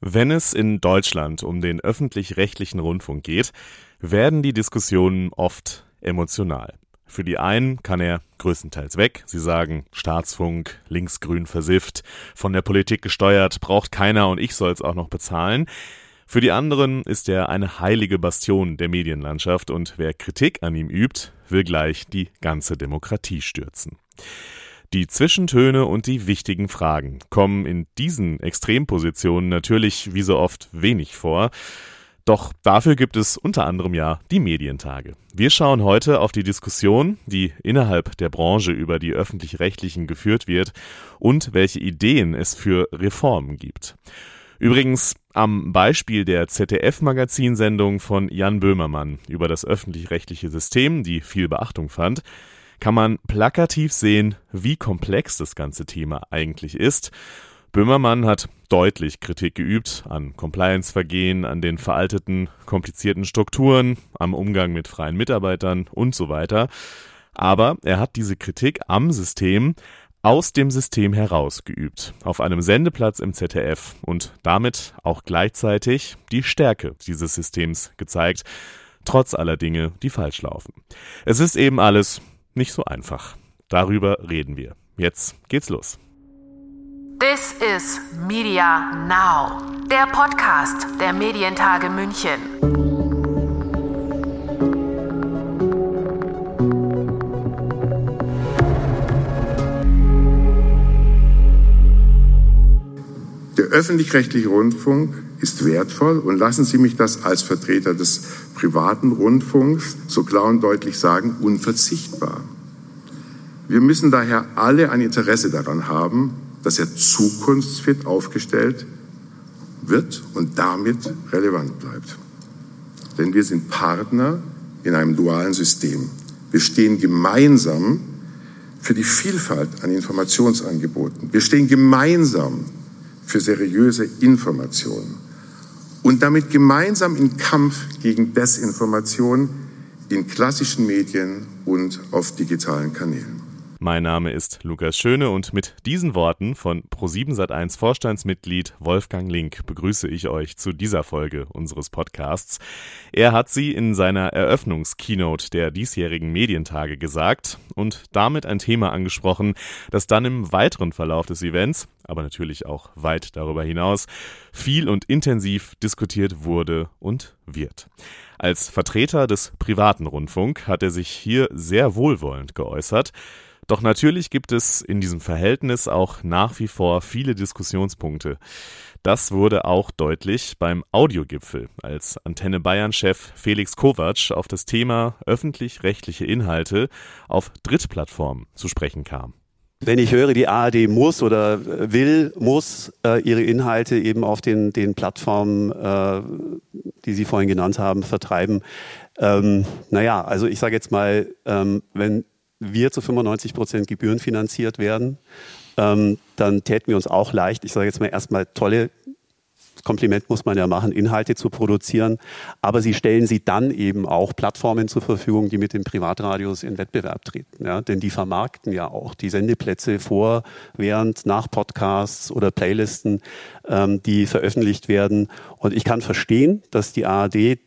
Wenn es in Deutschland um den öffentlich-rechtlichen Rundfunk geht, werden die Diskussionen oft emotional. Für die einen kann er größtenteils weg. Sie sagen, Staatsfunk, linksgrün versifft, von der Politik gesteuert, braucht keiner und ich soll's auch noch bezahlen. Für die anderen ist er eine heilige Bastion der Medienlandschaft und wer Kritik an ihm übt, will gleich die ganze Demokratie stürzen. Die Zwischentöne und die wichtigen Fragen kommen in diesen Extrempositionen natürlich wie so oft wenig vor. Doch dafür gibt es unter anderem ja die Medientage. Wir schauen heute auf die Diskussion, die innerhalb der Branche über die öffentlich-rechtlichen geführt wird und welche Ideen es für Reformen gibt. Übrigens am Beispiel der ZDF-Magazinsendung von Jan Böhmermann über das öffentlich-rechtliche System, die viel Beachtung fand, kann man plakativ sehen, wie komplex das ganze Thema eigentlich ist. Böhmermann hat deutlich Kritik geübt an Compliance-Vergehen, an den veralteten, komplizierten Strukturen, am Umgang mit freien Mitarbeitern und so weiter. Aber er hat diese Kritik am System aus dem System heraus geübt, auf einem Sendeplatz im ZDF und damit auch gleichzeitig die Stärke dieses Systems gezeigt, trotz aller Dinge, die falsch laufen. Es ist eben alles nicht so einfach. Darüber reden wir. Jetzt geht's los. This is Media Now, der Podcast der Medientage München. Öffentlich-rechtliche Rundfunk ist wertvoll und lassen Sie mich das als Vertreter des privaten Rundfunks so klar und deutlich sagen, unverzichtbar. Wir müssen daher alle ein Interesse daran haben, dass er zukunftsfit aufgestellt wird und damit relevant bleibt. Denn wir sind Partner in einem dualen System. Wir stehen gemeinsam für die Vielfalt an Informationsangeboten. Wir stehen gemeinsam für seriöse Informationen und damit gemeinsam in Kampf gegen Desinformation in klassischen Medien und auf digitalen Kanälen. Mein Name ist Lukas Schöne und mit diesen Worten von Pro7 Sat1 Vorstandsmitglied Wolfgang Link begrüße ich euch zu dieser Folge unseres Podcasts. Er hat sie in seiner Eröffnungskeynote der diesjährigen Medientage gesagt und damit ein Thema angesprochen, das dann im weiteren Verlauf des Events, aber natürlich auch weit darüber hinaus, viel und intensiv diskutiert wurde und wird. Als Vertreter des privaten Rundfunk hat er sich hier sehr wohlwollend geäußert. Doch natürlich gibt es in diesem Verhältnis auch nach wie vor viele Diskussionspunkte. Das wurde auch deutlich beim Audiogipfel, als Antenne Bayern-Chef Felix Kovac auf das Thema öffentlich-rechtliche Inhalte auf Drittplattformen zu sprechen kam. Wenn ich höre, die ARD muss oder will, muss äh, ihre Inhalte eben auf den, den Plattformen, äh, die Sie vorhin genannt haben, vertreiben. Ähm, naja, also ich sage jetzt mal, ähm, wenn wir zu 95 Prozent gebührenfinanziert werden, ähm, dann täten wir uns auch leicht, ich sage jetzt mal erstmal tolle Kompliment muss man ja machen, Inhalte zu produzieren. Aber sie stellen sie dann eben auch Plattformen zur Verfügung, die mit den Privatradios in Wettbewerb treten. Ja, denn die vermarkten ja auch die Sendeplätze vor, während, nach Podcasts oder Playlisten, ähm, die veröffentlicht werden. Und ich kann verstehen, dass die ARD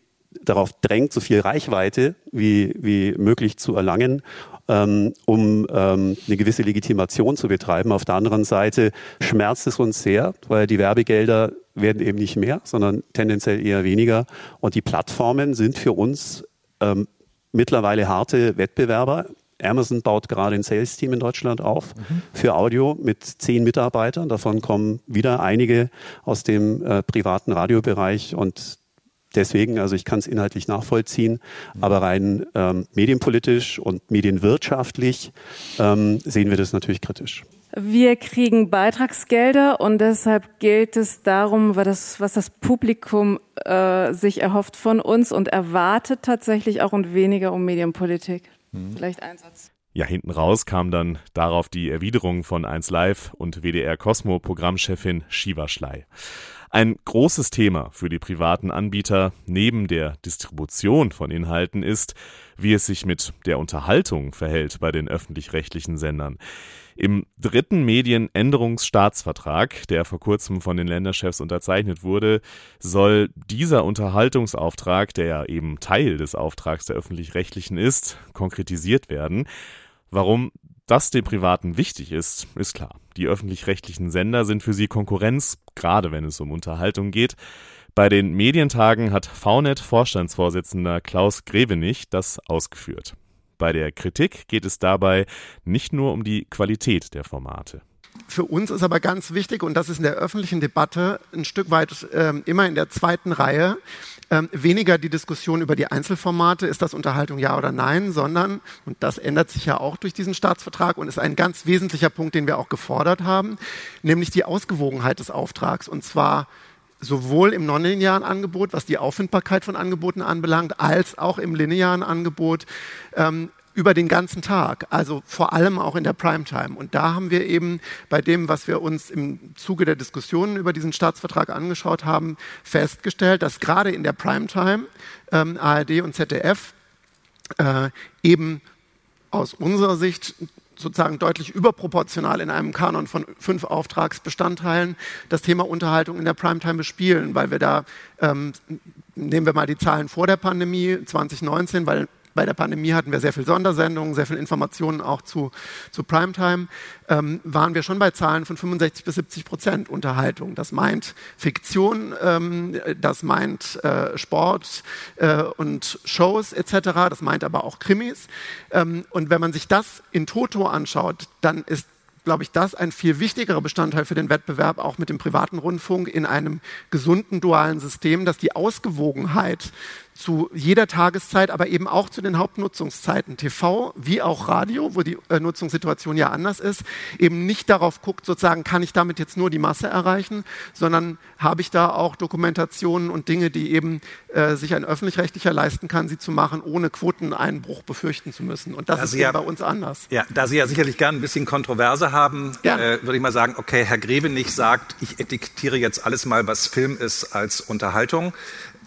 darauf drängt, so viel Reichweite wie, wie möglich zu erlangen ähm, um ähm, eine gewisse Legitimation zu betreiben. Auf der anderen Seite schmerzt es uns sehr, weil die Werbegelder werden eben nicht mehr, sondern tendenziell eher weniger. Und die Plattformen sind für uns ähm, mittlerweile harte Wettbewerber. Amazon baut gerade ein Sales-Team in Deutschland auf mhm. für Audio mit zehn Mitarbeitern. Davon kommen wieder einige aus dem äh, privaten Radiobereich und deswegen, also ich kann es inhaltlich nachvollziehen, aber rein ähm, medienpolitisch und medienwirtschaftlich ähm, sehen wir das natürlich kritisch. Wir kriegen Beitragsgelder und deshalb gilt es darum, was das, was das Publikum äh, sich erhofft von uns und erwartet tatsächlich auch und weniger um Medienpolitik. Mhm. Vielleicht Einsatz. Ja, hinten raus kam dann darauf die Erwiderung von 1 Live und WDR Cosmo Programmchefin Shiva Schley. Ein großes Thema für die privaten Anbieter neben der Distribution von Inhalten ist, wie es sich mit der Unterhaltung verhält bei den öffentlich-rechtlichen Sendern. Im dritten Medienänderungsstaatsvertrag, der vor kurzem von den Länderchefs unterzeichnet wurde, soll dieser Unterhaltungsauftrag, der ja eben Teil des Auftrags der öffentlich-rechtlichen ist, konkretisiert werden. Warum das den Privaten wichtig ist, ist klar. Die öffentlich-rechtlichen Sender sind für sie Konkurrenz, gerade wenn es um Unterhaltung geht. Bei den Medientagen hat VNet-Vorstandsvorsitzender Klaus Grevenich das ausgeführt. Bei der Kritik geht es dabei nicht nur um die Qualität der Formate. Für uns ist aber ganz wichtig, und das ist in der öffentlichen Debatte ein Stück weit äh, immer in der zweiten Reihe, ähm, weniger die Diskussion über die Einzelformate, ist das Unterhaltung ja oder nein, sondern, und das ändert sich ja auch durch diesen Staatsvertrag und ist ein ganz wesentlicher Punkt, den wir auch gefordert haben, nämlich die Ausgewogenheit des Auftrags. Und zwar sowohl im nonlinearen Angebot, was die Auffindbarkeit von Angeboten anbelangt, als auch im linearen Angebot. Ähm, über den ganzen Tag, also vor allem auch in der Primetime. Und da haben wir eben bei dem, was wir uns im Zuge der Diskussionen über diesen Staatsvertrag angeschaut haben, festgestellt, dass gerade in der Primetime ähm, ARD und ZDF äh, eben aus unserer Sicht sozusagen deutlich überproportional in einem Kanon von fünf Auftragsbestandteilen das Thema Unterhaltung in der Primetime bespielen, weil wir da, ähm, nehmen wir mal die Zahlen vor der Pandemie 2019, weil bei der Pandemie hatten wir sehr viel Sondersendungen, sehr viel Informationen auch zu, zu Primetime, ähm, waren wir schon bei Zahlen von 65 bis 70 Prozent Unterhaltung. Das meint Fiktion, ähm, das meint äh, Sport äh, und Shows etc., das meint aber auch Krimis. Ähm, und wenn man sich das in Toto anschaut, dann ist glaube ich, das ein viel wichtigerer Bestandteil für den Wettbewerb auch mit dem privaten Rundfunk in einem gesunden dualen System, dass die Ausgewogenheit zu jeder Tageszeit, aber eben auch zu den Hauptnutzungszeiten TV wie auch Radio, wo die äh, Nutzungssituation ja anders ist, eben nicht darauf guckt, sozusagen, kann ich damit jetzt nur die Masse erreichen, sondern habe ich da auch Dokumentationen und Dinge, die eben äh, sich ein öffentlich-rechtlicher leisten kann, sie zu machen, ohne Quoteneinbruch befürchten zu müssen. Und das da ist ja, bei uns anders. Ja, da Sie ja sicherlich gern ein bisschen Kontroverse haben, äh, würde ich mal sagen, okay, Herr Grevenich sagt, ich etikettiere jetzt alles mal, was Film ist, als Unterhaltung.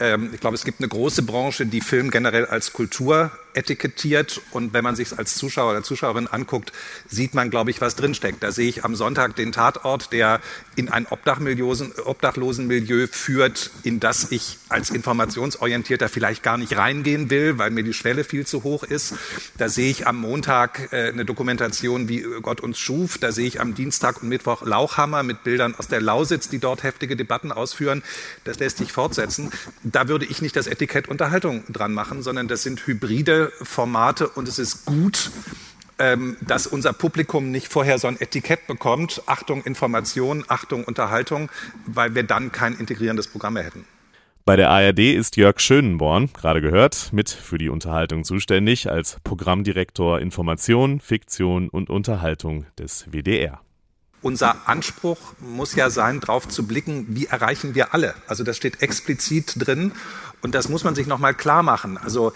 Ähm, ich glaube, es gibt eine große Branche, die Film generell als Kultur etikettiert. Und wenn man sich als Zuschauer oder Zuschauerin anguckt, sieht man, glaube ich, was drinsteckt. Da sehe ich am Sonntag den Tatort, der in ein Obdachlosenmilieu führt, in das ich als Informationsorientierter vielleicht gar nicht reingehen will, weil mir die Schwelle viel zu hoch ist. Da sehe ich am Montag äh, eine Dokumentation, wie Gott uns schuf. Da sehe ich am Dienstag und Mittwoch Lauchhammer mit Bildern aus der Lausitz, die dort heftige Debatten ausführen. Das lässt sich fortsetzen. Da würde ich nicht das Etikett Unterhaltung dran machen, sondern das sind hybride Formate und es ist gut, ähm, dass unser Publikum nicht vorher so ein Etikett bekommt, Achtung Information, Achtung Unterhaltung, weil wir dann kein integrierendes Programm mehr hätten. Bei der ARD ist Jörg Schönenborn, gerade gehört, mit für die Unterhaltung zuständig als Programmdirektor Information, Fiktion und Unterhaltung des WDR. Unser Anspruch muss ja sein, darauf zu blicken, wie erreichen wir alle. Also das steht explizit drin und das muss man sich nochmal klar machen. Also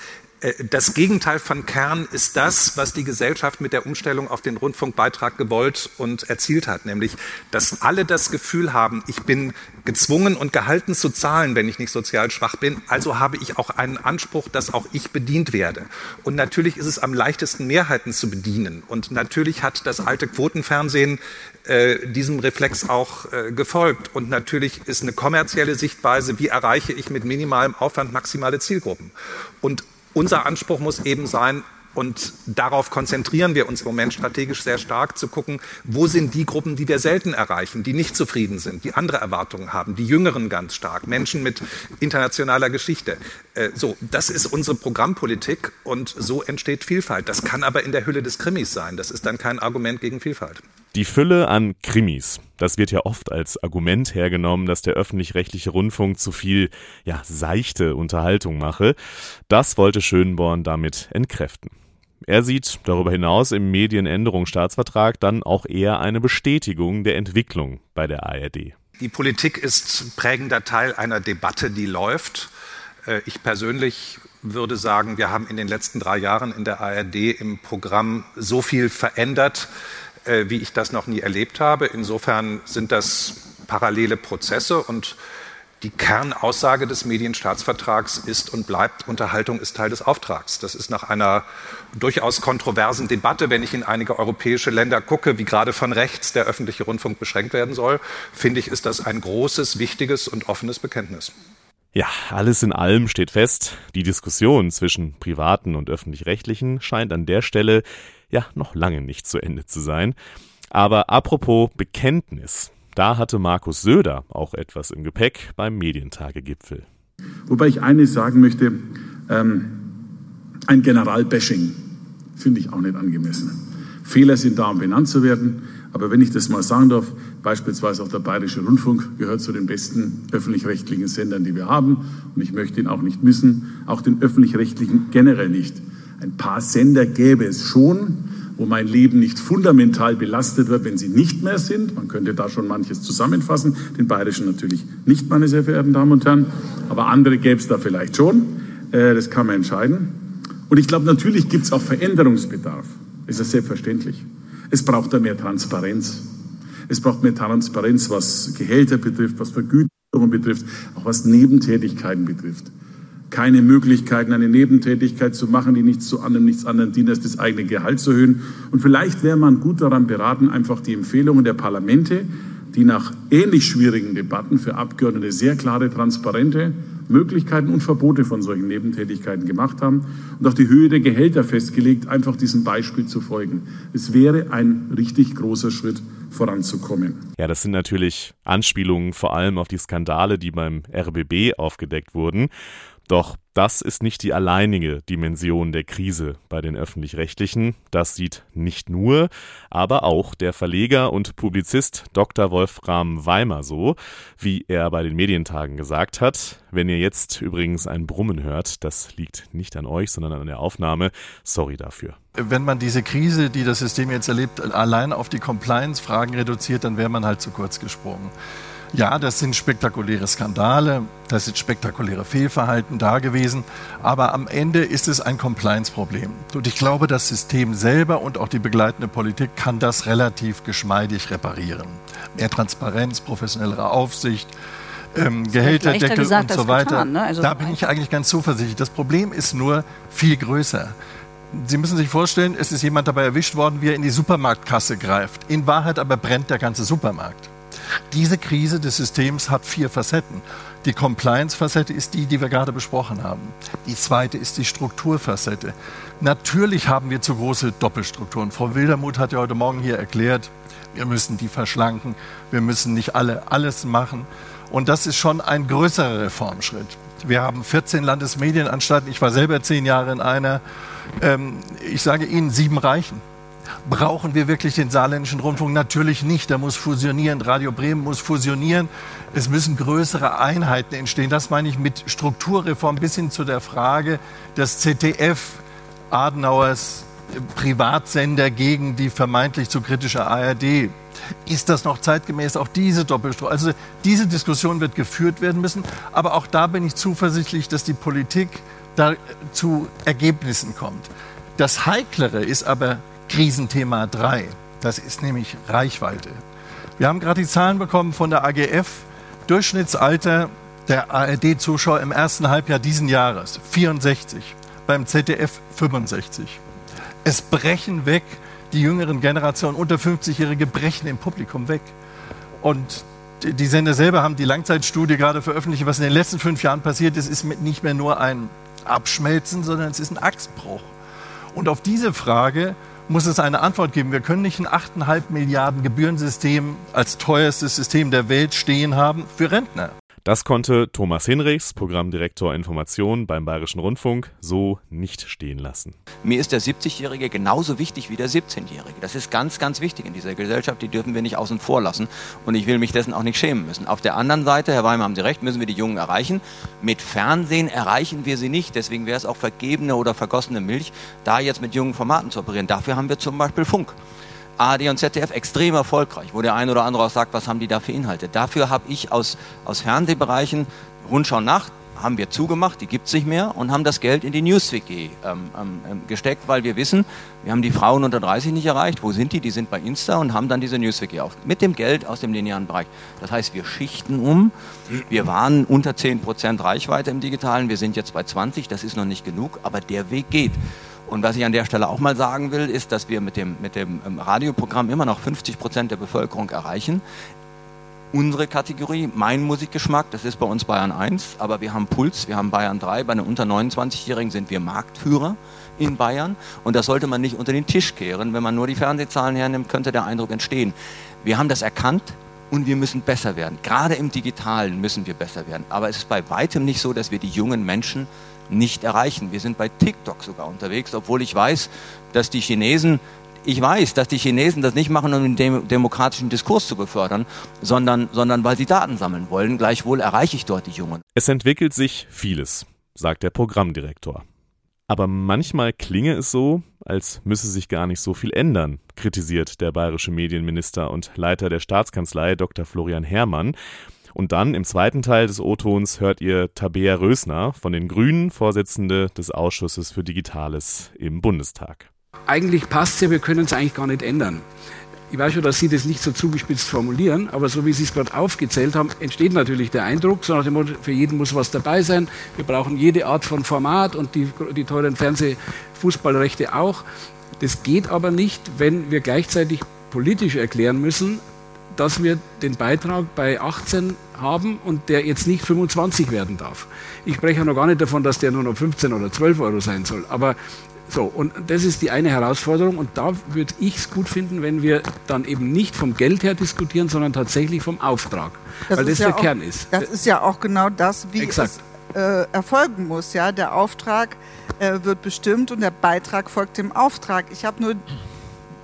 das Gegenteil von Kern ist das, was die Gesellschaft mit der Umstellung auf den Rundfunkbeitrag gewollt und erzielt hat, nämlich, dass alle das Gefühl haben, ich bin gezwungen und gehalten zu zahlen, wenn ich nicht sozial schwach bin, also habe ich auch einen Anspruch, dass auch ich bedient werde. Und natürlich ist es am leichtesten, Mehrheiten zu bedienen. Und natürlich hat das alte Quotenfernsehen äh, diesem Reflex auch äh, gefolgt. Und natürlich ist eine kommerzielle Sichtweise, wie erreiche ich mit minimalem Aufwand maximale Zielgruppen. Und unser Anspruch muss eben sein, und darauf konzentrieren wir uns im Moment strategisch sehr stark, zu gucken, wo sind die Gruppen, die wir selten erreichen, die nicht zufrieden sind, die andere Erwartungen haben, die Jüngeren ganz stark, Menschen mit internationaler Geschichte. Äh, so, das ist unsere Programmpolitik und so entsteht Vielfalt. Das kann aber in der Hülle des Krimis sein. Das ist dann kein Argument gegen Vielfalt. Die Fülle an Krimis, das wird ja oft als Argument hergenommen, dass der öffentlich-rechtliche Rundfunk zu viel, ja, seichte Unterhaltung mache. Das wollte Schönborn damit entkräften. Er sieht darüber hinaus im Medienänderungsstaatsvertrag dann auch eher eine Bestätigung der Entwicklung bei der ARD. Die Politik ist prägender Teil einer Debatte, die läuft. Äh, ich persönlich würde sagen, wir haben in den letzten drei Jahren in der ARD im Programm so viel verändert, wie ich das noch nie erlebt habe. Insofern sind das parallele Prozesse und die Kernaussage des Medienstaatsvertrags ist und bleibt, Unterhaltung ist Teil des Auftrags. Das ist nach einer durchaus kontroversen Debatte, wenn ich in einige europäische Länder gucke, wie gerade von rechts der öffentliche Rundfunk beschränkt werden soll, finde ich, ist das ein großes, wichtiges und offenes Bekenntnis. Ja, alles in allem steht fest, die Diskussion zwischen privaten und öffentlich-rechtlichen scheint an der Stelle ja noch lange nicht zu Ende zu sein. Aber apropos Bekenntnis, da hatte Markus Söder auch etwas im Gepäck beim Medientagegipfel. Wobei ich eines sagen möchte, ähm, ein Generalbashing finde ich auch nicht angemessen. Fehler sind da, um benannt zu werden. Aber wenn ich das mal sagen darf, beispielsweise auch der Bayerische Rundfunk gehört zu den besten öffentlich-rechtlichen Sendern, die wir haben. Und ich möchte ihn auch nicht missen, auch den öffentlich-rechtlichen generell nicht. Ein paar Sender gäbe es schon, wo mein Leben nicht fundamental belastet wird, wenn sie nicht mehr sind. Man könnte da schon manches zusammenfassen. Den bayerischen natürlich nicht, meine sehr verehrten Damen und Herren. Aber andere gäbe es da vielleicht schon. Äh, das kann man entscheiden. Und ich glaube, natürlich gibt es auch Veränderungsbedarf. Das ist selbstverständlich. Es braucht da mehr Transparenz. Es braucht mehr Transparenz, was Gehälter betrifft, was Vergütungen betrifft, auch was Nebentätigkeiten betrifft keine Möglichkeiten, eine Nebentätigkeit zu machen, die nichts zu anderem, nichts anderem dient, als das eigene Gehalt zu erhöhen. Und vielleicht wäre man gut daran beraten, einfach die Empfehlungen der Parlamente, die nach ähnlich schwierigen Debatten für Abgeordnete sehr klare, transparente Möglichkeiten und Verbote von solchen Nebentätigkeiten gemacht haben und auch die Höhe der Gehälter festgelegt, einfach diesem Beispiel zu folgen. Es wäre ein richtig großer Schritt voranzukommen. Ja, das sind natürlich Anspielungen vor allem auf die Skandale, die beim RBB aufgedeckt wurden. Doch das ist nicht die alleinige Dimension der Krise bei den öffentlich-rechtlichen. Das sieht nicht nur, aber auch der Verleger und Publizist Dr. Wolfram Weimer so, wie er bei den Medientagen gesagt hat. Wenn ihr jetzt übrigens ein Brummen hört, das liegt nicht an euch, sondern an der Aufnahme. Sorry dafür. Wenn man diese Krise, die das System jetzt erlebt, allein auf die Compliance-Fragen reduziert, dann wäre man halt zu kurz gesprungen. Ja, das sind spektakuläre Skandale, das sind spektakuläre Fehlverhalten da gewesen, aber am Ende ist es ein Compliance-Problem. Und ich glaube, das System selber und auch die begleitende Politik kann das relativ geschmeidig reparieren. Mehr Transparenz, professionellere Aufsicht, ähm, Gehälterdeckel und so weiter. Getan, ne? also da bin ich eigentlich ganz zuversichtlich. Das Problem ist nur viel größer. Sie müssen sich vorstellen, es ist jemand dabei erwischt worden, wie er in die Supermarktkasse greift. In Wahrheit aber brennt der ganze Supermarkt. Diese Krise des Systems hat vier Facetten. Die Compliance-Facette ist die, die wir gerade besprochen haben. Die zweite ist die Strukturfacette. Natürlich haben wir zu große Doppelstrukturen. Frau Wildermuth hat ja heute Morgen hier erklärt, wir müssen die verschlanken, wir müssen nicht alle alles machen. Und das ist schon ein größerer Reformschritt. Wir haben 14 Landesmedienanstalten. Ich war selber zehn Jahre in einer. Ähm, ich sage Ihnen, sieben reichen. Brauchen wir wirklich den saarländischen Rundfunk? Natürlich nicht. Der muss fusionieren. Radio Bremen muss fusionieren. Es müssen größere Einheiten entstehen. Das meine ich mit Strukturreform bis hin zu der Frage des ZDF, Adenauers Privatsender gegen die vermeintlich zu kritische ARD. Ist das noch zeitgemäß? Auch diese Doppelstruktur. Also diese Diskussion wird geführt werden müssen. Aber auch da bin ich zuversichtlich, dass die Politik da zu Ergebnissen kommt. Das Heiklere ist aber Krisenthema 3. Das ist nämlich Reichweite. Wir haben gerade die Zahlen bekommen von der AGF. Durchschnittsalter der ARD-Zuschauer im ersten Halbjahr diesen Jahres 64, beim ZDF 65. Es brechen weg, die jüngeren Generationen, unter 50-Jährige brechen im Publikum weg. Und die Sender selber haben die Langzeitstudie gerade veröffentlicht, was in den letzten fünf Jahren passiert ist, ist nicht mehr nur ein Abschmelzen, sondern es ist ein Achsbruch. Und auf diese Frage muss es eine Antwort geben. Wir können nicht ein 8,5 Milliarden Gebührensystem als teuerstes System der Welt stehen haben für Rentner. Das konnte Thomas Hinrichs, Programmdirektor Information beim Bayerischen Rundfunk, so nicht stehen lassen. Mir ist der 70-Jährige genauso wichtig wie der 17-Jährige. Das ist ganz, ganz wichtig in dieser Gesellschaft. Die dürfen wir nicht außen vor lassen. Und ich will mich dessen auch nicht schämen müssen. Auf der anderen Seite, Herr Weimer, haben Sie recht, müssen wir die Jungen erreichen. Mit Fernsehen erreichen wir sie nicht. Deswegen wäre es auch vergebene oder vergossene Milch, da jetzt mit jungen Formaten zu operieren. Dafür haben wir zum Beispiel Funk. ARD und ZDF extrem erfolgreich, wo der ein oder andere auch sagt, was haben die da für Inhalte. Dafür habe ich aus, aus Fernsehbereichen, Rundschau Nacht, haben wir zugemacht, die gibt es nicht mehr und haben das Geld in die NewsWG ähm, ähm, ähm, gesteckt, weil wir wissen, wir haben die Frauen unter 30 nicht erreicht. Wo sind die? Die sind bei Insta und haben dann diese NewsWG auf. Mit dem Geld aus dem linearen Bereich. Das heißt, wir schichten um. Wir waren unter 10% Reichweite im Digitalen. Wir sind jetzt bei 20. Das ist noch nicht genug, aber der Weg geht. Und was ich an der Stelle auch mal sagen will, ist, dass wir mit dem, mit dem ähm, Radioprogramm immer noch 50 Prozent der Bevölkerung erreichen unsere Kategorie, mein Musikgeschmack, das ist bei uns Bayern 1, aber wir haben Puls, wir haben Bayern 3, bei den unter 29-Jährigen sind wir Marktführer in Bayern und das sollte man nicht unter den Tisch kehren. Wenn man nur die Fernsehzahlen hernimmt, könnte der Eindruck entstehen. Wir haben das erkannt und wir müssen besser werden. Gerade im Digitalen müssen wir besser werden. Aber es ist bei weitem nicht so, dass wir die jungen Menschen nicht erreichen. Wir sind bei TikTok sogar unterwegs, obwohl ich weiß, dass die Chinesen ich weiß, dass die Chinesen das nicht machen, um den demokratischen Diskurs zu befördern, sondern, sondern weil sie Daten sammeln wollen. Gleichwohl erreiche ich dort die Jungen. Es entwickelt sich vieles, sagt der Programmdirektor. Aber manchmal klinge es so, als müsse sich gar nicht so viel ändern, kritisiert der bayerische Medienminister und Leiter der Staatskanzlei Dr. Florian Herrmann. Und dann im zweiten Teil des O-Tons hört ihr Tabea Rösner von den Grünen, Vorsitzende des Ausschusses für Digitales im Bundestag eigentlich passt es ja, wir können es eigentlich gar nicht ändern. Ich weiß schon, dass Sie das nicht so zugespitzt formulieren, aber so wie Sie es gerade aufgezählt haben, entsteht natürlich der Eindruck, so nach dem Motto, für jeden muss was dabei sein. Wir brauchen jede Art von Format und die, die teuren Fernsehfußballrechte auch. Das geht aber nicht, wenn wir gleichzeitig politisch erklären müssen, dass wir den Beitrag bei 18 haben und der jetzt nicht 25 werden darf. Ich spreche ja noch gar nicht davon, dass der nur noch 15 oder 12 Euro sein soll. Aber so, und das ist die eine Herausforderung. Und da würde ich es gut finden, wenn wir dann eben nicht vom Geld her diskutieren, sondern tatsächlich vom Auftrag. Das weil das ja der auch, Kern ist. Das ist ja auch genau das, wie Exakt. es äh, erfolgen muss. Ja? Der Auftrag äh, wird bestimmt und der Beitrag folgt dem Auftrag. Ich habe nur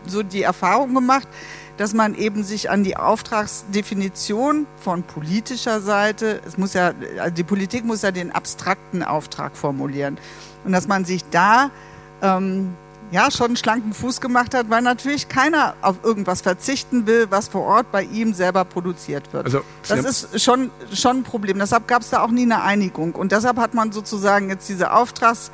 so die Erfahrung gemacht, dass man eben sich an die Auftragsdefinition von politischer Seite, es muss ja, also die Politik muss ja den abstrakten Auftrag formulieren und dass man sich da ähm, ja, schon einen schlanken Fuß gemacht hat, weil natürlich keiner auf irgendwas verzichten will, was vor Ort bei ihm selber produziert wird. Also, das ist schon, schon ein Problem. Deshalb gab es da auch nie eine Einigung. Und deshalb hat man sozusagen jetzt diese Auftrags-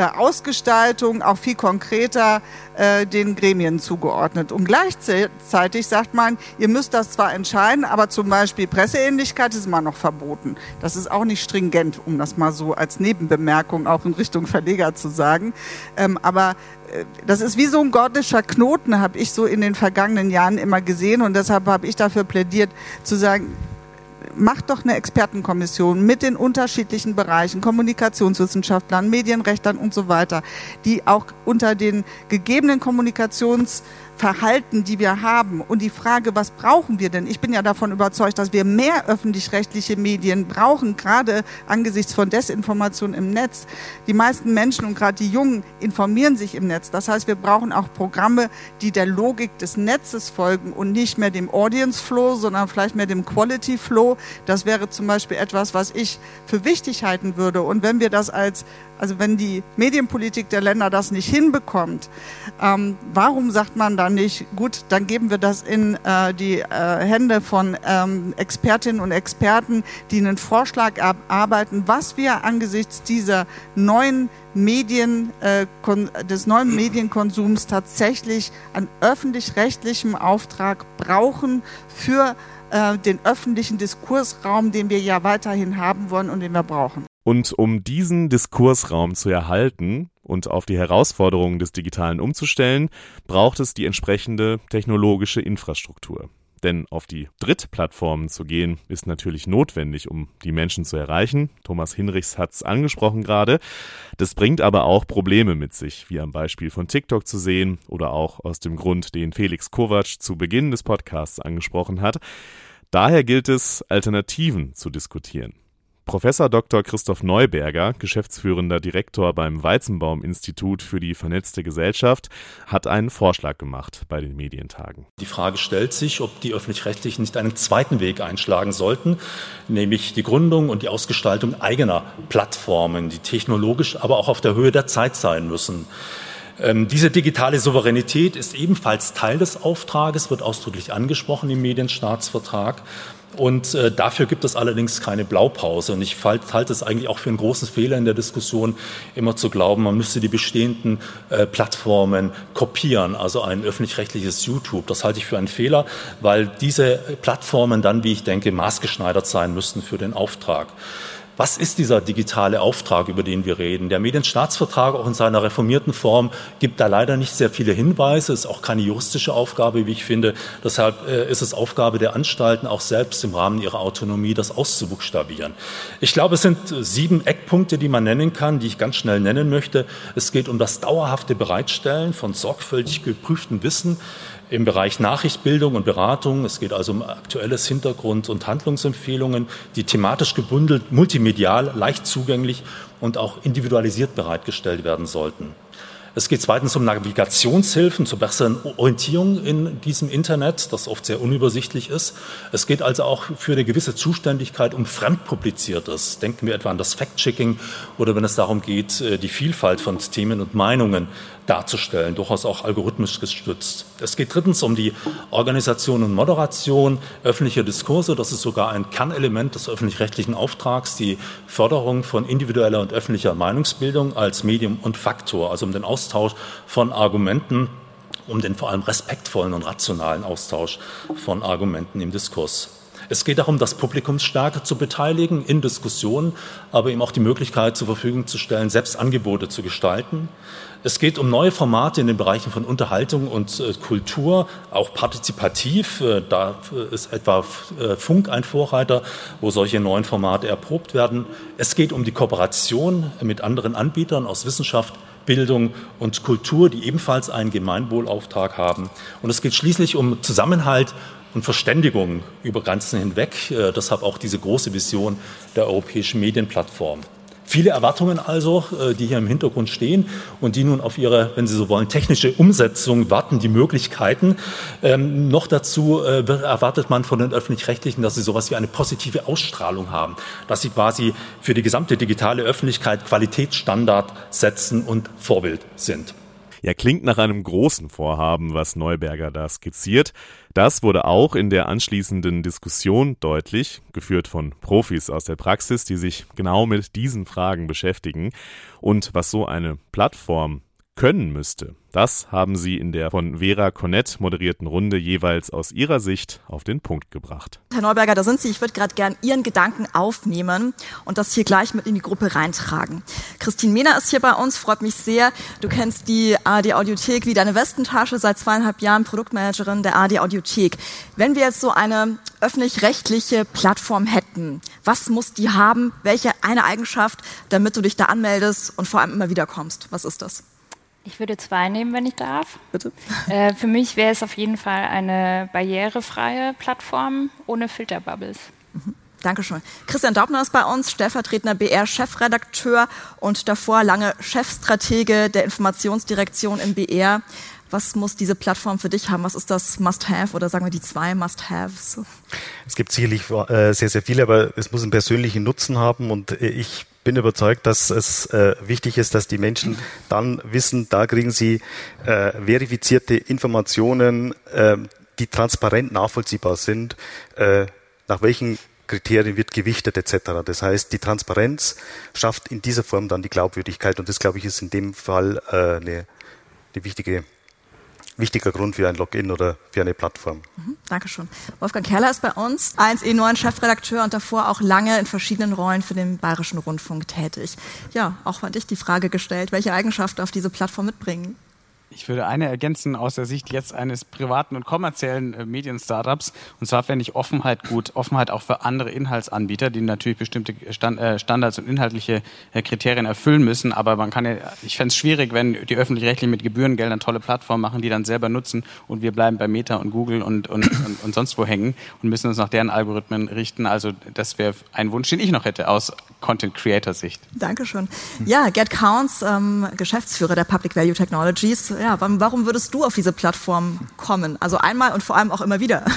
Ausgestaltung auch viel konkreter äh, den Gremien zugeordnet. Und gleichzeitig sagt man, ihr müsst das zwar entscheiden, aber zum Beispiel Presseähnlichkeit ist immer noch verboten. Das ist auch nicht stringent, um das mal so als Nebenbemerkung auch in Richtung Verleger zu sagen. Ähm, aber äh, das ist wie so ein gordischer Knoten, habe ich so in den vergangenen Jahren immer gesehen. Und deshalb habe ich dafür plädiert, zu sagen, macht doch eine Expertenkommission mit den unterschiedlichen Bereichen, Kommunikationswissenschaftlern, Medienrechtlern und so weiter, die auch unter den gegebenen Kommunikations Verhalten, die wir haben und die Frage, was brauchen wir denn? Ich bin ja davon überzeugt, dass wir mehr öffentlich-rechtliche Medien brauchen, gerade angesichts von Desinformation im Netz. Die meisten Menschen und gerade die Jungen informieren sich im Netz. Das heißt, wir brauchen auch Programme, die der Logik des Netzes folgen und nicht mehr dem Audience Flow, sondern vielleicht mehr dem Quality Flow. Das wäre zum Beispiel etwas, was ich für wichtig halten würde. Und wenn wir das als also wenn die Medienpolitik der Länder das nicht hinbekommt, ähm, warum sagt man dann nicht, gut, dann geben wir das in äh, die äh, Hände von ähm, Expertinnen und Experten, die einen Vorschlag erarbeiten, was wir angesichts dieser neuen Medien, äh, des neuen Medienkonsums tatsächlich an öffentlich-rechtlichem Auftrag brauchen für äh, den öffentlichen Diskursraum, den wir ja weiterhin haben wollen und den wir brauchen. Und um diesen Diskursraum zu erhalten und auf die Herausforderungen des Digitalen umzustellen, braucht es die entsprechende technologische Infrastruktur. Denn auf die Drittplattformen zu gehen, ist natürlich notwendig, um die Menschen zu erreichen. Thomas Hinrichs hat es angesprochen gerade. Das bringt aber auch Probleme mit sich, wie am Beispiel von TikTok zu sehen oder auch aus dem Grund, den Felix Kovac zu Beginn des Podcasts angesprochen hat. Daher gilt es, Alternativen zu diskutieren. Professor Dr. Christoph Neuberger, geschäftsführender Direktor beim Weizenbaum-Institut für die vernetzte Gesellschaft, hat einen Vorschlag gemacht bei den Medientagen. Die Frage stellt sich, ob die öffentlich-rechtlichen nicht einen zweiten Weg einschlagen sollten, nämlich die Gründung und die Ausgestaltung eigener Plattformen, die technologisch aber auch auf der Höhe der Zeit sein müssen. Ähm, diese digitale Souveränität ist ebenfalls Teil des Auftrages, wird ausdrücklich angesprochen im Medienstaatsvertrag. Und äh, dafür gibt es allerdings keine Blaupause. Und ich halte es eigentlich auch für einen großen Fehler in der Diskussion, immer zu glauben, man müsste die bestehenden äh, Plattformen kopieren, also ein öffentlich-rechtliches YouTube. Das halte ich für einen Fehler, weil diese Plattformen dann, wie ich denke, maßgeschneidert sein müssten für den Auftrag. Was ist dieser digitale Auftrag, über den wir reden? Der Medienstaatsvertrag, auch in seiner reformierten Form, gibt da leider nicht sehr viele Hinweise. Es ist auch keine juristische Aufgabe, wie ich finde. Deshalb äh, ist es Aufgabe der Anstalten, auch selbst im Rahmen ihrer Autonomie das auszubuchstabieren. Ich glaube, es sind sieben Eckpunkte, die man nennen kann, die ich ganz schnell nennen möchte. Es geht um das dauerhafte Bereitstellen von sorgfältig geprüftem Wissen im Bereich Nachrichtbildung und Beratung. Es geht also um aktuelles Hintergrund- und Handlungsempfehlungen, die thematisch gebündelt, multimedial, leicht zugänglich und auch individualisiert bereitgestellt werden sollten. Es geht zweitens um Navigationshilfen zur besseren Orientierung in diesem Internet, das oft sehr unübersichtlich ist. Es geht also auch für eine gewisse Zuständigkeit um Fremdpubliziertes. Denken wir etwa an das Fact-Checking oder wenn es darum geht, äh, die Vielfalt von Themen und Meinungen darzustellen, durchaus auch algorithmisch gestützt. Es geht drittens um die Organisation und Moderation öffentlicher Diskurse. Das ist sogar ein Kernelement des öffentlich-rechtlichen Auftrags, die Förderung von individueller und öffentlicher Meinungsbildung als Medium und Faktor, also um den Austausch von Argumenten um den vor allem respektvollen und rationalen Austausch von Argumenten im Diskurs. Es geht darum, das Publikum stärker zu beteiligen in Diskussionen, aber ihm auch die Möglichkeit zur Verfügung zu stellen, selbst Angebote zu gestalten. Es geht um neue Formate in den Bereichen von Unterhaltung und äh, Kultur, auch partizipativ. Äh, da äh, ist etwa Funk ein Vorreiter, wo solche neuen Formate erprobt werden. Es geht um die Kooperation mit anderen Anbietern aus Wissenschaft, Bildung und Kultur, die ebenfalls einen Gemeinwohlauftrag haben. Und es geht schließlich um Zusammenhalt und Verständigung über Grenzen hinweg. Äh, deshalb auch diese große Vision der europäischen Medienplattform. Viele Erwartungen also, äh, die hier im Hintergrund stehen und die nun auf ihre, wenn Sie so wollen, technische Umsetzung warten, die Möglichkeiten. Ähm, noch dazu äh, erwartet man von den Öffentlich-Rechtlichen, dass sie sowas wie eine positive Ausstrahlung haben, dass sie quasi für die gesamte digitale Öffentlichkeit Qualitätsstandard setzen und Vorbild sind. Ja, klingt nach einem großen Vorhaben, was Neuberger da skizziert. Das wurde auch in der anschließenden Diskussion deutlich, geführt von Profis aus der Praxis, die sich genau mit diesen Fragen beschäftigen. Und was so eine Plattform können müsste. Das haben sie in der von Vera Cornett moderierten Runde jeweils aus ihrer Sicht auf den Punkt gebracht. Herr Neuberger, da sind Sie. Ich würde gerade gern Ihren Gedanken aufnehmen und das hier gleich mit in die Gruppe reintragen. Christine Mehner ist hier bei uns, freut mich sehr. Du kennst die ARD Audiothek wie deine Westentasche, seit zweieinhalb Jahren Produktmanagerin der ARD Audiothek. Wenn wir jetzt so eine öffentlich-rechtliche Plattform hätten, was muss die haben? Welche eine Eigenschaft, damit du dich da anmeldest und vor allem immer wieder kommst? Was ist das? Ich würde zwei nehmen, wenn ich darf. Bitte. Äh, für mich wäre es auf jeden Fall eine barrierefreie Plattform ohne Filterbubbles. Mhm. Dankeschön. Christian Daubner ist bei uns, stellvertretender BR-Chefredakteur und davor lange Chefstratege der Informationsdirektion im BR. Was muss diese Plattform für dich haben? Was ist das Must-Have oder sagen wir die zwei Must-Haves? Es gibt sicherlich äh, sehr, sehr viele, aber es muss einen persönlichen Nutzen haben und äh, ich bin überzeugt, dass es äh, wichtig ist, dass die Menschen dann wissen, da kriegen sie äh, verifizierte Informationen, äh, die transparent nachvollziehbar sind, äh, nach welchen Kriterien wird gewichtet etc. Das heißt, die Transparenz schafft in dieser Form dann die Glaubwürdigkeit und das, glaube ich, ist in dem Fall äh, eine, eine wichtige wichtiger Grund für ein Login oder für eine Plattform. Mhm, Dankeschön. Wolfgang Kerler ist bei uns, 1E9 Chefredakteur und davor auch lange in verschiedenen Rollen für den Bayerischen Rundfunk tätig. Ja, auch an dich die Frage gestellt, welche Eigenschaften auf diese Plattform mitbringen? Ich würde eine ergänzen aus der Sicht jetzt eines privaten und kommerziellen äh, Medien-Startups. Und zwar fände ich Offenheit gut. Offenheit auch für andere Inhaltsanbieter, die natürlich bestimmte Stand, äh, Standards und inhaltliche äh, Kriterien erfüllen müssen. Aber man kann ja, ich fände es schwierig, wenn die öffentlich-rechtlichen mit Gebührengeldern tolle Plattformen machen, die dann selber nutzen und wir bleiben bei Meta und Google und, und, und, und sonst wo hängen und müssen uns nach deren Algorithmen richten. Also das wäre ein Wunsch, den ich noch hätte aus Content-Creator-Sicht. Dankeschön. Ja, Get Counts, ähm, Geschäftsführer der Public Value Technologies ja, warum würdest du auf diese Plattform kommen? Also einmal und vor allem auch immer wieder.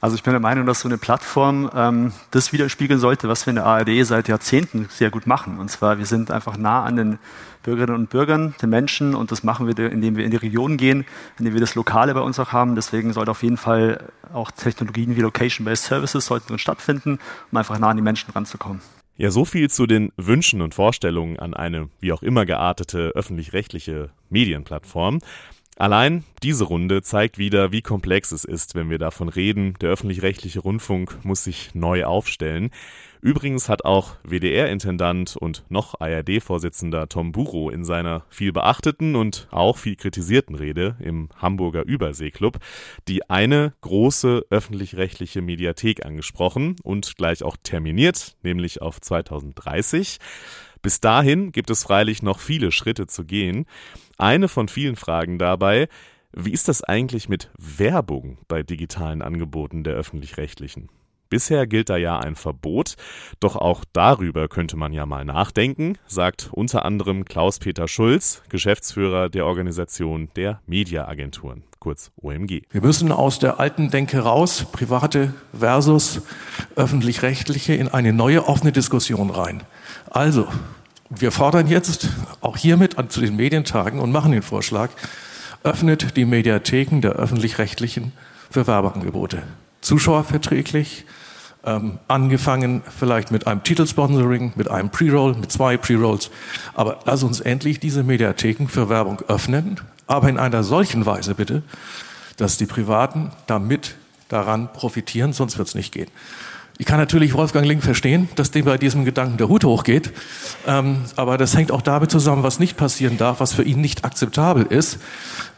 Also ich bin der Meinung, dass so eine Plattform ähm, das widerspiegeln sollte, was wir in der ARD seit Jahrzehnten sehr gut machen. Und zwar, wir sind einfach nah an den Bürgerinnen und Bürgern, den Menschen und das machen wir, indem wir in die Region gehen, indem wir das Lokale bei uns auch haben. Deswegen sollte auf jeden Fall auch Technologien wie Location-Based Services sollten stattfinden, um einfach nah an die Menschen ranzukommen. Ja, so viel zu den Wünschen und Vorstellungen an eine wie auch immer geartete öffentlich-rechtliche Medienplattform. Allein diese Runde zeigt wieder, wie komplex es ist, wenn wir davon reden, der öffentlich-rechtliche Rundfunk muss sich neu aufstellen. Übrigens hat auch WDR-Intendant und noch ARD-Vorsitzender Tom Buro in seiner viel beachteten und auch viel kritisierten Rede im Hamburger Überseeklub die eine große öffentlich-rechtliche Mediathek angesprochen und gleich auch terminiert, nämlich auf 2030. Bis dahin gibt es freilich noch viele Schritte zu gehen. Eine von vielen Fragen dabei, wie ist das eigentlich mit Werbung bei digitalen Angeboten der öffentlich-rechtlichen? Bisher gilt da ja ein Verbot, doch auch darüber könnte man ja mal nachdenken, sagt unter anderem Klaus-Peter Schulz, Geschäftsführer der Organisation der Mediaagenturen, kurz OMG. Wir müssen aus der alten Denke raus, private versus öffentlich-rechtliche, in eine neue offene Diskussion rein. Also, wir fordern jetzt auch hiermit zu den Medientagen und machen den Vorschlag, öffnet die Mediatheken der öffentlich-rechtlichen für Werbeangebote. Zuschauerverträglich, ähm, angefangen vielleicht mit einem Titelsponsoring, mit einem Pre-Roll, mit zwei Pre-Rolls. Aber lass uns endlich diese Mediatheken für Werbung öffnen, aber in einer solchen Weise bitte, dass die Privaten damit daran profitieren, sonst wird es nicht gehen. Ich kann natürlich Wolfgang Link verstehen, dass dem bei diesem Gedanken der Hut hochgeht. Ähm, aber das hängt auch damit zusammen, was nicht passieren darf, was für ihn nicht akzeptabel ist.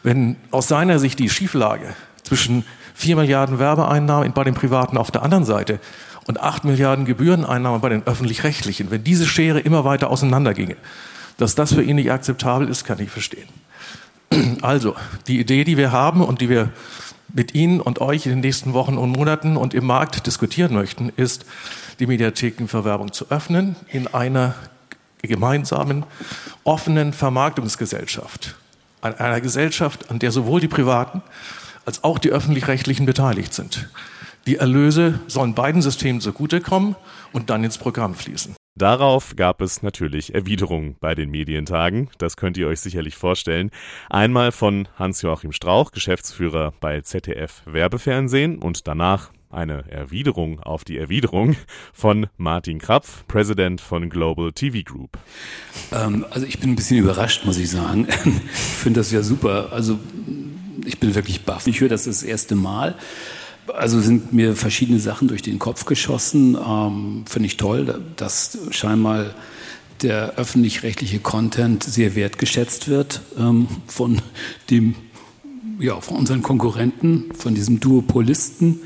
Wenn aus seiner Sicht die Schieflage zwischen 4 Milliarden Werbeeinnahmen bei den Privaten auf der anderen Seite und 8 Milliarden Gebühreneinnahmen bei den öffentlich-rechtlichen, wenn diese Schere immer weiter auseinanderginge, dass das für ihn nicht akzeptabel ist, kann ich verstehen. Also, die Idee, die wir haben und die wir mit Ihnen und euch in den nächsten Wochen und Monaten und im Markt diskutieren möchten, ist, die Mediatheken für Werbung zu öffnen in einer gemeinsamen, offenen Vermarktungsgesellschaft. An einer Gesellschaft, an der sowohl die Privaten als auch die öffentlich-rechtlichen beteiligt sind. Die Erlöse sollen beiden Systemen zugutekommen und dann ins Programm fließen. Darauf gab es natürlich Erwiderungen bei den Medientagen, das könnt ihr euch sicherlich vorstellen. Einmal von Hans-Joachim Strauch, Geschäftsführer bei ZDF Werbefernsehen und danach eine Erwiderung auf die Erwiderung von Martin Krapf, Präsident von Global TV Group. Ähm, also ich bin ein bisschen überrascht, muss ich sagen. Ich finde das ja super. Also ich bin wirklich baff. Ich höre das das erste Mal. Also sind mir verschiedene Sachen durch den Kopf geschossen. Ähm, Finde ich toll, dass scheinbar der öffentlich-rechtliche Content sehr wertgeschätzt wird ähm, von dem, ja, von unseren Konkurrenten, von diesem Duopolisten,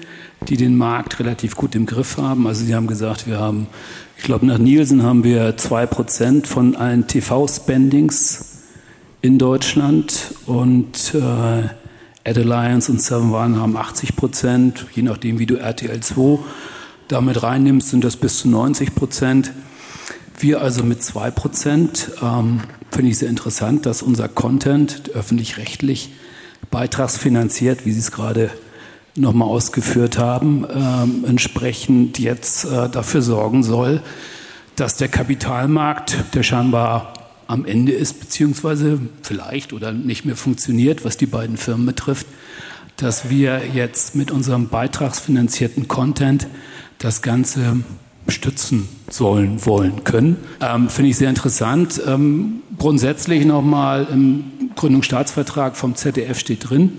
die den Markt relativ gut im Griff haben. Also sie haben gesagt, wir haben, ich glaube, nach Nielsen haben wir zwei Prozent von allen TV-Spendings in Deutschland und äh, Ad Alliance und Seven One haben 80 Prozent, je nachdem, wie du RTL 2 damit reinnimmst, sind das bis zu 90 Prozent. Wir also mit 2 Prozent. Ähm, Finde ich sehr interessant, dass unser Content öffentlich-rechtlich beitragsfinanziert, wie Sie es gerade nochmal ausgeführt haben, ähm, entsprechend jetzt äh, dafür sorgen soll, dass der Kapitalmarkt, der scheinbar am Ende ist, beziehungsweise vielleicht oder nicht mehr funktioniert, was die beiden Firmen betrifft, dass wir jetzt mit unserem beitragsfinanzierten Content das Ganze stützen sollen, wollen, können. Ähm, Finde ich sehr interessant. Ähm, grundsätzlich nochmal im Gründungsstaatsvertrag vom ZDF steht drin,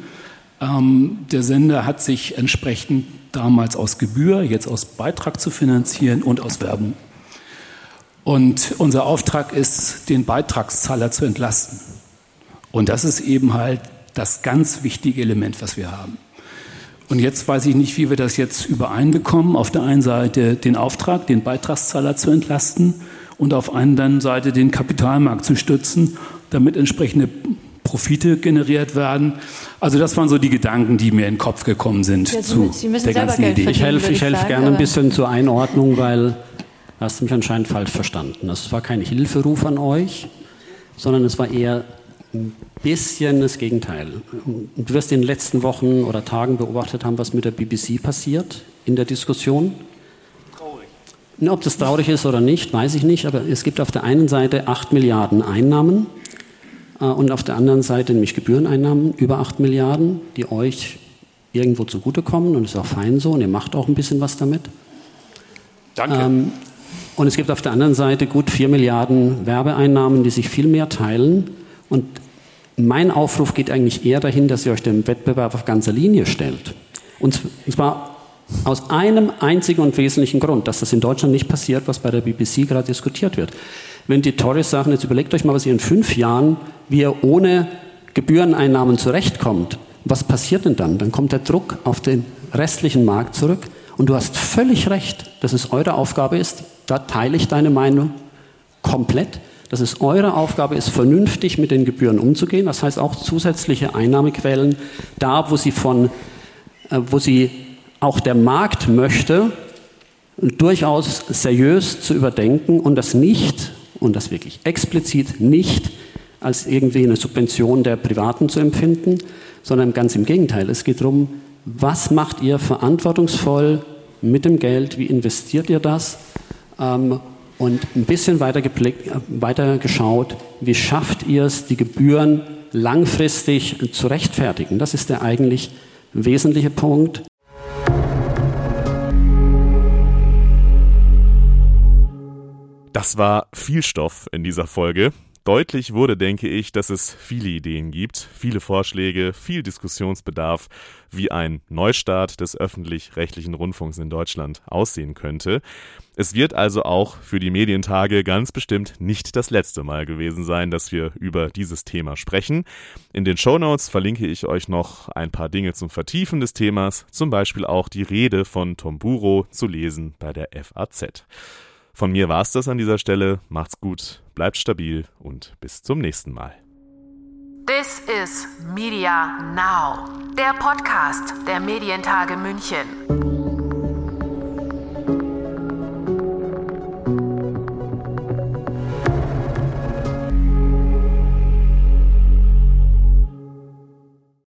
ähm, der Sender hat sich entsprechend damals aus Gebühr, jetzt aus Beitrag zu finanzieren und aus Werbung und unser Auftrag ist, den Beitragszahler zu entlasten. Und das ist eben halt das ganz wichtige Element, was wir haben. Und jetzt weiß ich nicht, wie wir das jetzt übereinbekommen. Auf der einen Seite den Auftrag, den Beitragszahler zu entlasten und auf der anderen Seite den Kapitalmarkt zu stützen, damit entsprechende Profite generiert werden. Also das waren so die Gedanken, die mir in den Kopf gekommen sind ja, zu der ganzen Idee. Ich helfe, ich helfe gerne ein bisschen zur Einordnung, weil hast du mich anscheinend falsch verstanden. Es war kein Hilferuf an euch, sondern es war eher ein bisschen das Gegenteil. Du wirst in den letzten Wochen oder Tagen beobachtet haben, was mit der BBC passiert in der Diskussion. Traurig. Ob das traurig ist oder nicht, weiß ich nicht, aber es gibt auf der einen Seite 8 Milliarden Einnahmen äh, und auf der anderen Seite nämlich Gebühreneinnahmen über 8 Milliarden, die euch irgendwo zugutekommen und ist auch fein so und ihr macht auch ein bisschen was damit. Danke. Ähm, und es gibt auf der anderen Seite gut 4 Milliarden Werbeeinnahmen, die sich viel mehr teilen. Und mein Aufruf geht eigentlich eher dahin, dass ihr euch dem Wettbewerb auf ganzer Linie stellt. Und zwar aus einem einzigen und wesentlichen Grund, dass das in Deutschland nicht passiert, was bei der BBC gerade diskutiert wird. Wenn die Tories sagen, jetzt überlegt euch mal, was ihr in fünf Jahren, wie ihr ohne Gebühreneinnahmen zurechtkommt, was passiert denn dann? Dann kommt der Druck auf den restlichen Markt zurück. Und du hast völlig recht, dass es eure Aufgabe ist, da teile ich deine Meinung komplett, dass es eure Aufgabe ist, vernünftig mit den Gebühren umzugehen. Das heißt auch zusätzliche Einnahmequellen, da wo sie von, äh, wo sie auch der Markt möchte, durchaus seriös zu überdenken und das nicht, und das wirklich explizit nicht als irgendwie eine Subvention der Privaten zu empfinden, sondern ganz im Gegenteil. Es geht darum, was macht ihr verantwortungsvoll mit dem Geld, wie investiert ihr das? Ähm, und ein bisschen weiter, geblickt, weiter geschaut, wie schafft ihr es, die Gebühren langfristig zu rechtfertigen? Das ist der eigentlich wesentliche Punkt. Das war viel Stoff in dieser Folge. Deutlich wurde, denke ich, dass es viele Ideen gibt, viele Vorschläge, viel Diskussionsbedarf, wie ein Neustart des öffentlich-rechtlichen Rundfunks in Deutschland aussehen könnte. Es wird also auch für die Medientage ganz bestimmt nicht das letzte Mal gewesen sein, dass wir über dieses Thema sprechen. In den Shownotes verlinke ich euch noch ein paar Dinge zum Vertiefen des Themas, zum Beispiel auch die Rede von Tom Buro zu lesen bei der FAZ. Von mir war es das an dieser Stelle. Macht's gut, bleibt stabil und bis zum nächsten Mal. This is Media Now, der Podcast der Medientage München.